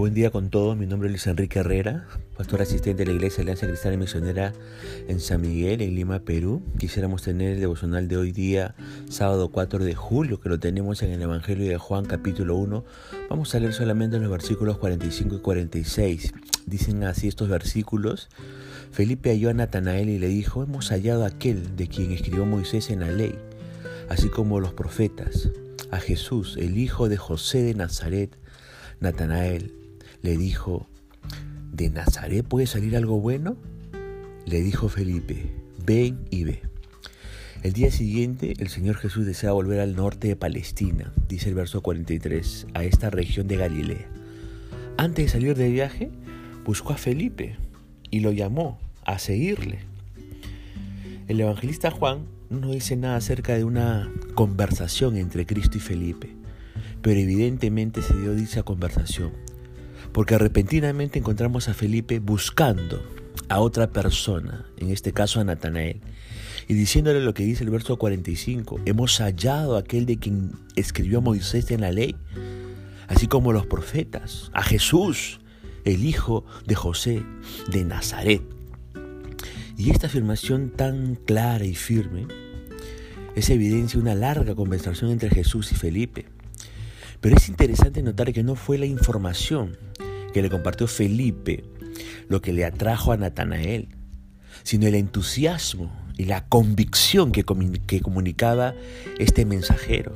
buen día con todos. Mi nombre es Luis Enrique Herrera, pastor asistente de la Iglesia Alianza Cristiana Misionera en San Miguel, en Lima, Perú. Quisiéramos tener el devocional de hoy día, sábado 4 de julio, que lo tenemos en el Evangelio de Juan capítulo 1. Vamos a leer solamente los versículos 45 y 46. Dicen así estos versículos. Felipe halló a Natanael y le dijo, hemos hallado a aquel de quien escribió Moisés en la ley, así como los profetas, a Jesús, el hijo de José de Nazaret Natanael le dijo, ¿de Nazaret puede salir algo bueno? Le dijo Felipe, ven y ve. El día siguiente el Señor Jesús desea volver al norte de Palestina, dice el verso 43, a esta región de Galilea. Antes de salir de viaje, buscó a Felipe y lo llamó a seguirle. El evangelista Juan no dice nada acerca de una conversación entre Cristo y Felipe pero evidentemente se dio dicha conversación, porque repentinamente encontramos a Felipe buscando a otra persona, en este caso a Natanael, y diciéndole lo que dice el verso 45, hemos hallado a aquel de quien escribió Moisés en la ley, así como los profetas, a Jesús, el hijo de José de Nazaret. Y esta afirmación tan clara y firme es evidencia de una larga conversación entre Jesús y Felipe. Pero es interesante notar que no fue la información que le compartió Felipe lo que le atrajo a Natanael, sino el entusiasmo y la convicción que, que comunicaba este mensajero.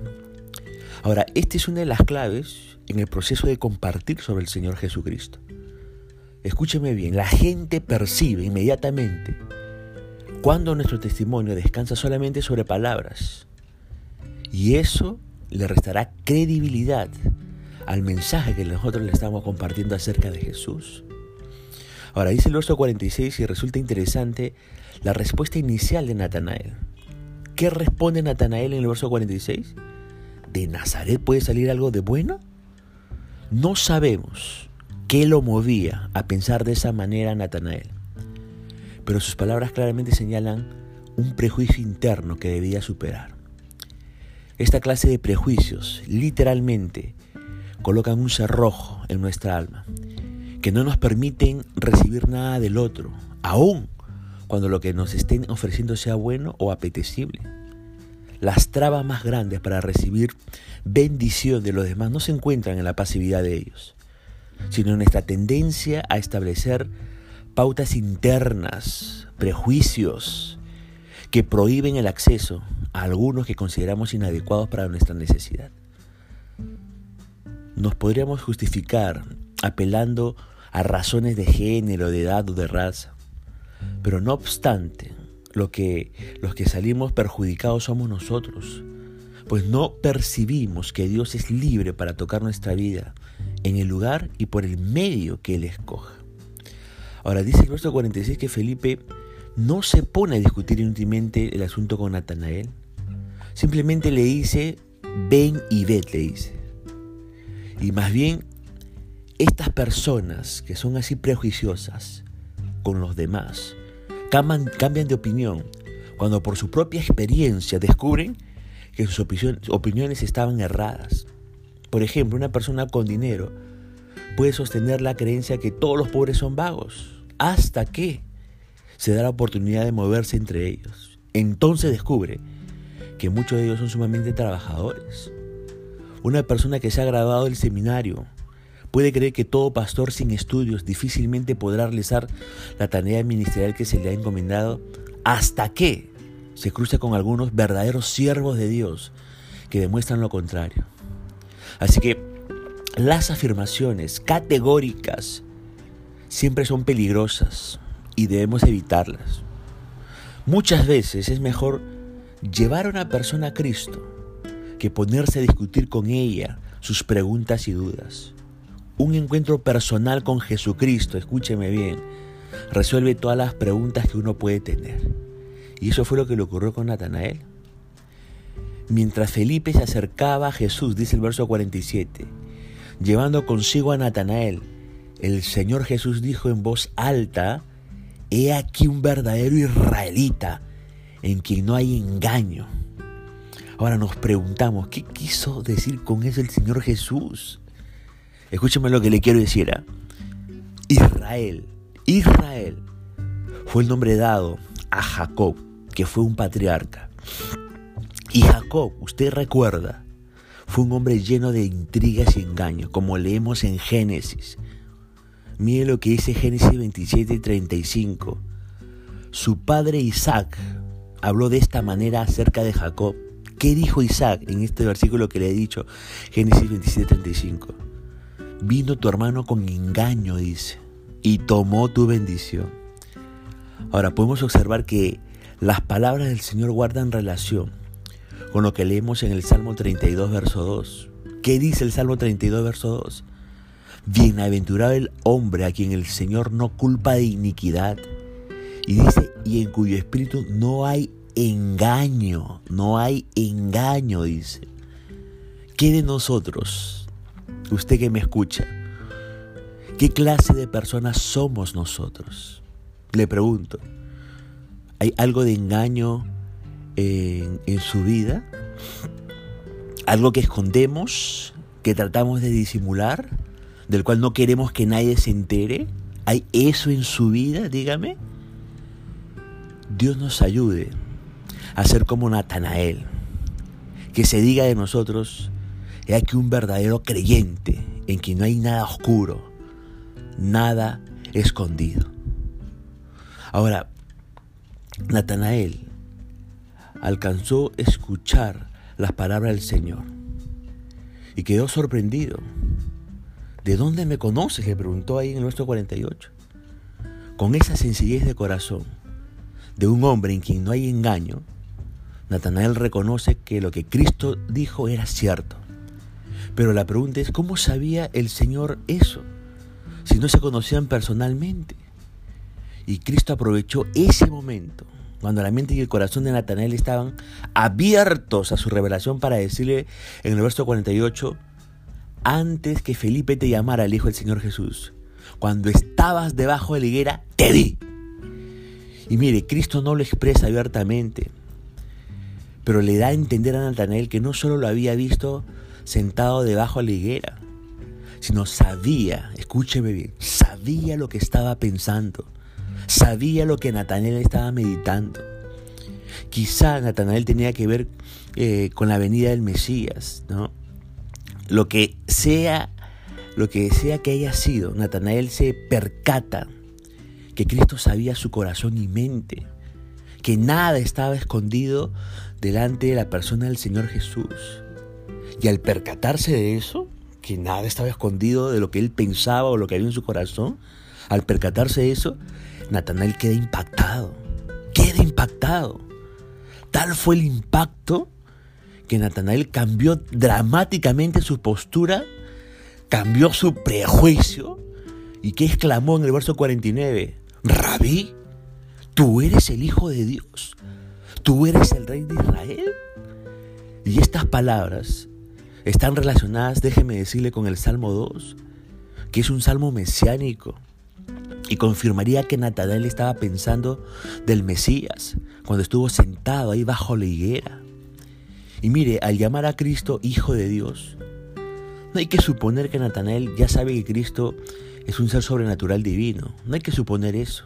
Ahora, esta es una de las claves en el proceso de compartir sobre el Señor Jesucristo. Escúcheme bien, la gente percibe inmediatamente cuando nuestro testimonio descansa solamente sobre palabras. Y eso le restará credibilidad al mensaje que nosotros le estamos compartiendo acerca de Jesús. Ahora dice el verso 46 y resulta interesante la respuesta inicial de Natanael. ¿Qué responde Natanael en el verso 46? ¿De Nazaret puede salir algo de bueno? No sabemos qué lo movía a pensar de esa manera Natanael, pero sus palabras claramente señalan un prejuicio interno que debía superar. Esta clase de prejuicios literalmente colocan un cerrojo en nuestra alma, que no nos permiten recibir nada del otro, aun cuando lo que nos estén ofreciendo sea bueno o apetecible. Las trabas más grandes para recibir bendición de los demás no se encuentran en la pasividad de ellos, sino en nuestra tendencia a establecer pautas internas, prejuicios que prohíben el acceso algunos que consideramos inadecuados para nuestra necesidad. Nos podríamos justificar apelando a razones de género, de edad o de raza, pero no obstante, lo que, los que salimos perjudicados somos nosotros, pues no percibimos que Dios es libre para tocar nuestra vida en el lugar y por el medio que Él escoja. Ahora dice el verso 46 que Felipe no se pone a discutir inútilmente el asunto con Natanael. Simplemente le dice, ven y ve, le dice. Y más bien, estas personas que son así prejuiciosas con los demás, cambian, de opinión cuando por su propia experiencia descubren que sus opiniones estaban erradas. Por ejemplo, una persona con dinero puede sostener la creencia que todos los pobres son vagos, hasta que se da la oportunidad de moverse entre ellos. Entonces descubre que muchos de ellos son sumamente trabajadores. Una persona que se ha graduado del seminario puede creer que todo pastor sin estudios difícilmente podrá realizar la tarea ministerial que se le ha encomendado hasta que se cruce con algunos verdaderos siervos de Dios que demuestran lo contrario. Así que las afirmaciones categóricas siempre son peligrosas y debemos evitarlas. Muchas veces es mejor llevar a una persona a Cristo que ponerse a discutir con ella sus preguntas y dudas. Un encuentro personal con Jesucristo, escúcheme bien, resuelve todas las preguntas que uno puede tener. Y eso fue lo que le ocurrió con Natanael. Mientras Felipe se acercaba a Jesús, dice el verso 47, llevando consigo a Natanael, el Señor Jesús dijo en voz alta, He aquí un verdadero israelita en quien no hay engaño. Ahora nos preguntamos, ¿qué quiso decir con eso el Señor Jesús? Escúcheme lo que le quiero decir. ¿ah? Israel, Israel fue el nombre dado a Jacob, que fue un patriarca. Y Jacob, usted recuerda, fue un hombre lleno de intrigas y engaños, como leemos en Génesis. Mire lo que dice Génesis 27, 35. Su padre Isaac habló de esta manera acerca de Jacob. ¿Qué dijo Isaac en este versículo que le he dicho? Génesis 27, 35. Vino tu hermano con engaño, dice, y tomó tu bendición. Ahora podemos observar que las palabras del Señor guardan relación con lo que leemos en el Salmo 32, verso 2. ¿Qué dice el Salmo 32, verso 2? Bienaventurado el hombre a quien el Señor no culpa de iniquidad. Y dice, y en cuyo espíritu no hay engaño, no hay engaño, dice. ¿Qué de nosotros? Usted que me escucha, ¿qué clase de personas somos nosotros? Le pregunto, ¿hay algo de engaño en, en su vida? ¿Algo que escondemos, que tratamos de disimular, del cual no queremos que nadie se entere? ¿Hay eso en su vida? Dígame. Dios nos ayude a ser como Natanael, que se diga de nosotros, he aquí un verdadero creyente en que no hay nada oscuro, nada escondido. Ahora, Natanael alcanzó a escuchar las palabras del Señor y quedó sorprendido. ¿De dónde me conoces? le preguntó ahí en verso 48. Con esa sencillez de corazón de un hombre en quien no hay engaño, Natanael reconoce que lo que Cristo dijo era cierto. Pero la pregunta es, ¿cómo sabía el Señor eso? Si no se conocían personalmente. Y Cristo aprovechó ese momento, cuando la mente y el corazón de Natanael estaban abiertos a su revelación para decirle en el verso 48, antes que Felipe te llamara, el Hijo del Señor Jesús, cuando estabas debajo de la higuera, te vi. Y mire, Cristo no lo expresa abiertamente, pero le da a entender a Natanael que no solo lo había visto sentado debajo de la higuera, sino sabía, escúcheme bien, sabía lo que estaba pensando, sabía lo que Natanael estaba meditando. Quizá Natanael tenía que ver eh, con la venida del Mesías, ¿no? Lo que sea, lo que sea que haya sido, Natanael se percata que Cristo sabía su corazón y mente, que nada estaba escondido delante de la persona del Señor Jesús. Y al percatarse de eso, que nada estaba escondido de lo que él pensaba o lo que había en su corazón, al percatarse de eso, Natanael queda impactado, queda impactado. Tal fue el impacto que Natanael cambió dramáticamente su postura, cambió su prejuicio y que exclamó en el verso 49, Rabí, tú eres el Hijo de Dios, tú eres el rey de Israel. Y estas palabras están relacionadas, déjeme decirle, con el Salmo 2, que es un salmo mesiánico. Y confirmaría que Natanael estaba pensando del Mesías cuando estuvo sentado ahí bajo la higuera. Y mire, al llamar a Cristo Hijo de Dios, no hay que suponer que Natanael ya sabe que Cristo es un ser sobrenatural divino. No hay que suponer eso.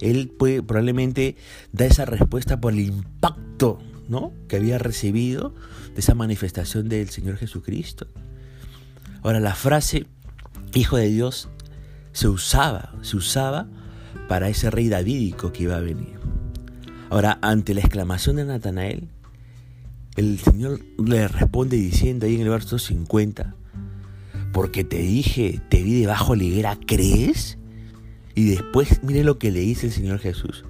Él puede, probablemente da esa respuesta por el impacto ¿no? que había recibido de esa manifestación del Señor Jesucristo. Ahora, la frase Hijo de Dios se usaba, se usaba para ese rey davídico que iba a venir. Ahora, ante la exclamación de Natanael, el Señor le responde diciendo ahí en el verso 50, porque te dije, te vi debajo de la higuera, ¿crees? Y después mire lo que le dice el Señor Jesús.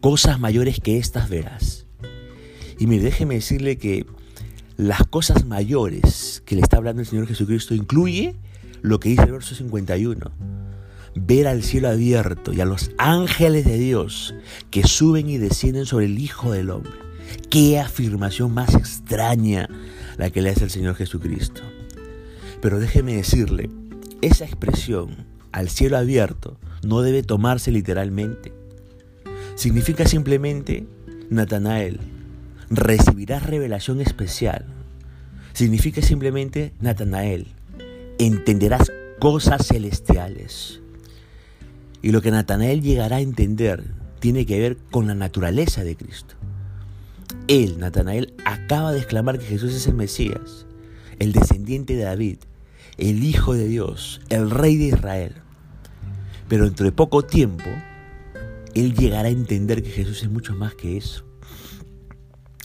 Cosas mayores que estas verás. Y mire, déjeme decirle que las cosas mayores que le está hablando el Señor Jesucristo incluye lo que dice el verso 51. Ver al cielo abierto y a los ángeles de Dios que suben y descienden sobre el Hijo del Hombre. Qué afirmación más extraña la que le hace el Señor Jesucristo. Pero déjeme decirle, esa expresión al cielo abierto no debe tomarse literalmente. Significa simplemente, Natanael, recibirás revelación especial. Significa simplemente, Natanael, entenderás cosas celestiales. Y lo que Natanael llegará a entender tiene que ver con la naturaleza de Cristo. Él, Natanael, acaba de exclamar que Jesús es el Mesías, el descendiente de David, el Hijo de Dios, el Rey de Israel. Pero dentro de poco tiempo, él llegará a entender que Jesús es mucho más que eso.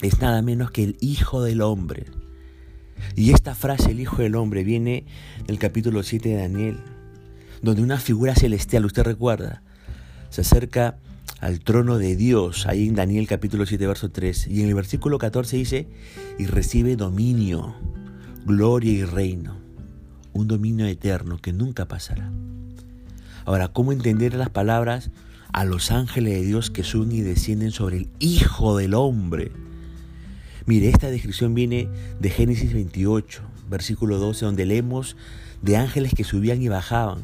Es nada menos que el Hijo del Hombre. Y esta frase, el Hijo del Hombre, viene del capítulo 7 de Daniel, donde una figura celestial, usted recuerda, se acerca al trono de Dios, ahí en Daniel capítulo 7, verso 3. Y en el versículo 14 dice, y recibe dominio, gloria y reino, un dominio eterno que nunca pasará. Ahora, ¿cómo entender las palabras a los ángeles de Dios que suben y descienden sobre el Hijo del Hombre? Mire, esta descripción viene de Génesis 28, versículo 12, donde leemos de ángeles que subían y bajaban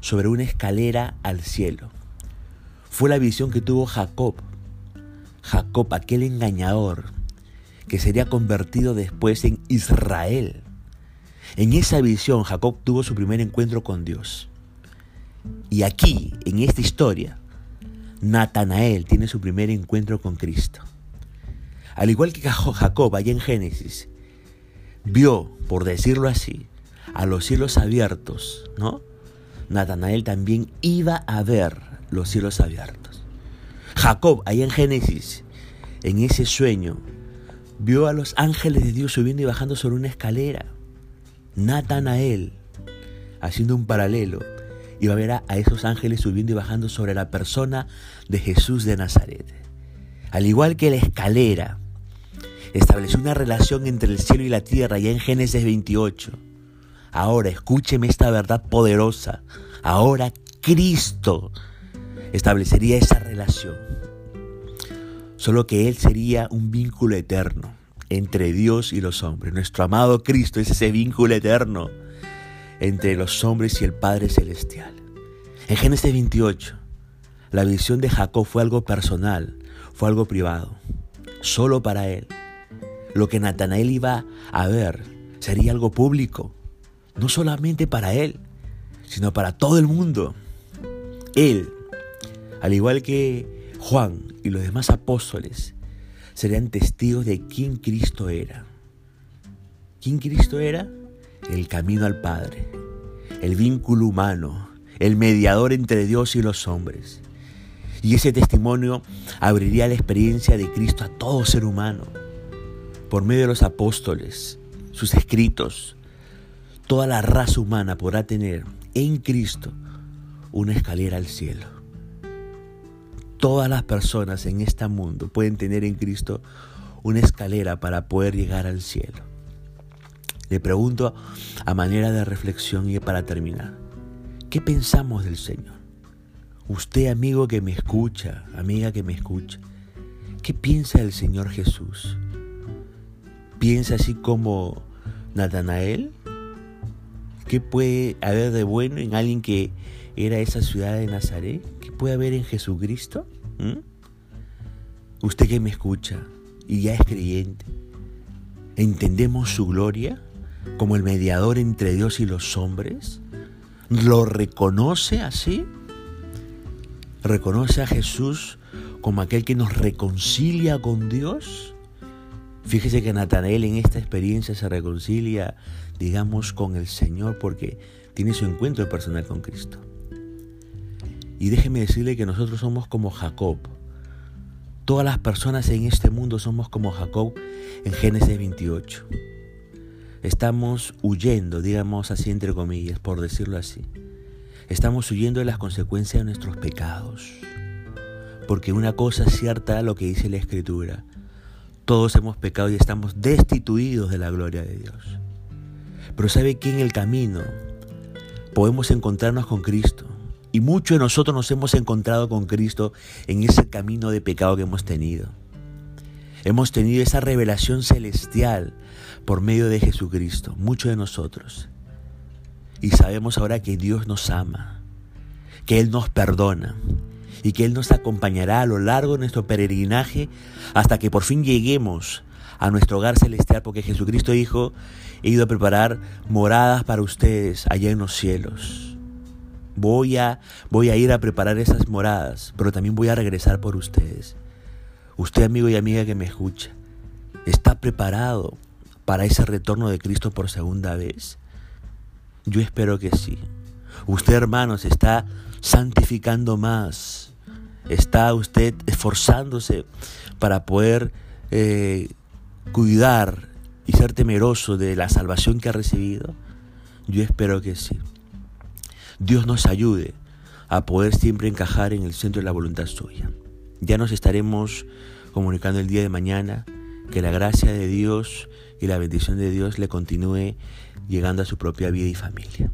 sobre una escalera al cielo. Fue la visión que tuvo Jacob. Jacob, aquel engañador, que sería convertido después en Israel. En esa visión Jacob tuvo su primer encuentro con Dios. Y aquí, en esta historia, Natanael tiene su primer encuentro con Cristo. Al igual que Jacob allá en Génesis, vio, por decirlo así, a los cielos abiertos, ¿no? Natanael también iba a ver los cielos abiertos. Jacob, ahí en Génesis, en ese sueño, vio a los ángeles de Dios subiendo y bajando sobre una escalera. Natanael, haciendo un paralelo, iba a ver a, esos ángeles subiendo y bajando sobre la persona de Jesús de Nazaret. Al igual que la escalera estableció una relación entre el cielo y la tierra, ya en Génesis 28. Ahora escúcheme esta verdad poderosa. Ahora Cristo establecería esa relación. Solo que Él sería un vínculo eterno entre Dios y los hombres. Nuestro amado Cristo es ese vínculo eterno entre los hombres y el Padre Celestial. En Génesis 28, la visión de Jacob fue algo personal, fue algo privado, solo para él. Lo que Natanael iba a ver sería algo público, no solamente para él, sino para todo el mundo. Él al igual que Juan y los demás apóstoles, serían testigos de quién Cristo era. ¿Quién Cristo era? El camino al Padre, el vínculo humano, el mediador entre Dios y los hombres. Y ese testimonio abriría la experiencia de Cristo a todo ser humano. Por medio de los apóstoles, sus escritos, toda la raza humana podrá tener en Cristo una escalera al cielo. Todas las personas en este mundo pueden tener en Cristo una escalera para poder llegar al cielo. Le pregunto a manera de reflexión y para terminar, ¿qué pensamos del Señor? Usted, amigo que me escucha, amiga que me escucha, ¿qué piensa del Señor Jesús? ¿Piensa así como Natanael? ¿Qué puede haber de bueno en alguien que era esa ciudad de Nazaret? ¿Qué puede haber en Jesucristo? ¿Mm? Usted que me escucha y ya es creyente, ¿entendemos su gloria como el mediador entre Dios y los hombres? ¿Lo reconoce así? ¿Reconoce a Jesús como aquel que nos reconcilia con Dios? Fíjese que Natanael en esta experiencia se reconcilia, digamos, con el Señor porque tiene su encuentro personal con Cristo. Y déjeme decirle que nosotros somos como Jacob. Todas las personas en este mundo somos como Jacob en Génesis 28. Estamos huyendo, digamos así entre comillas, por decirlo así. Estamos huyendo de las consecuencias de nuestros pecados. Porque una cosa es cierta lo que dice la Escritura. Todos hemos pecado y estamos destituidos de la gloria de Dios. Pero ¿sabe que en el camino podemos encontrarnos con Cristo? Y muchos de nosotros nos hemos encontrado con Cristo en ese camino de pecado que hemos tenido. Hemos tenido esa revelación celestial por medio de Jesucristo, muchos de nosotros. Y sabemos ahora que Dios nos ama, que Él nos perdona y que Él nos acompañará a lo largo de nuestro peregrinaje hasta que por fin lleguemos a nuestro hogar celestial, porque Jesucristo dijo, he ido a preparar moradas para ustedes allá en los cielos. Voy a, voy a ir a preparar esas moradas, pero también voy a regresar por ustedes. Usted, amigo y amiga que me escucha, ¿está preparado para ese retorno de Cristo por segunda vez? Yo espero que sí. Usted, hermanos, está santificando más. Está usted esforzándose para poder eh, cuidar y ser temeroso de la salvación que ha recibido. Yo espero que sí. Dios nos ayude a poder siempre encajar en el centro de la voluntad suya. Ya nos estaremos comunicando el día de mañana. Que la gracia de Dios y la bendición de Dios le continúe llegando a su propia vida y familia.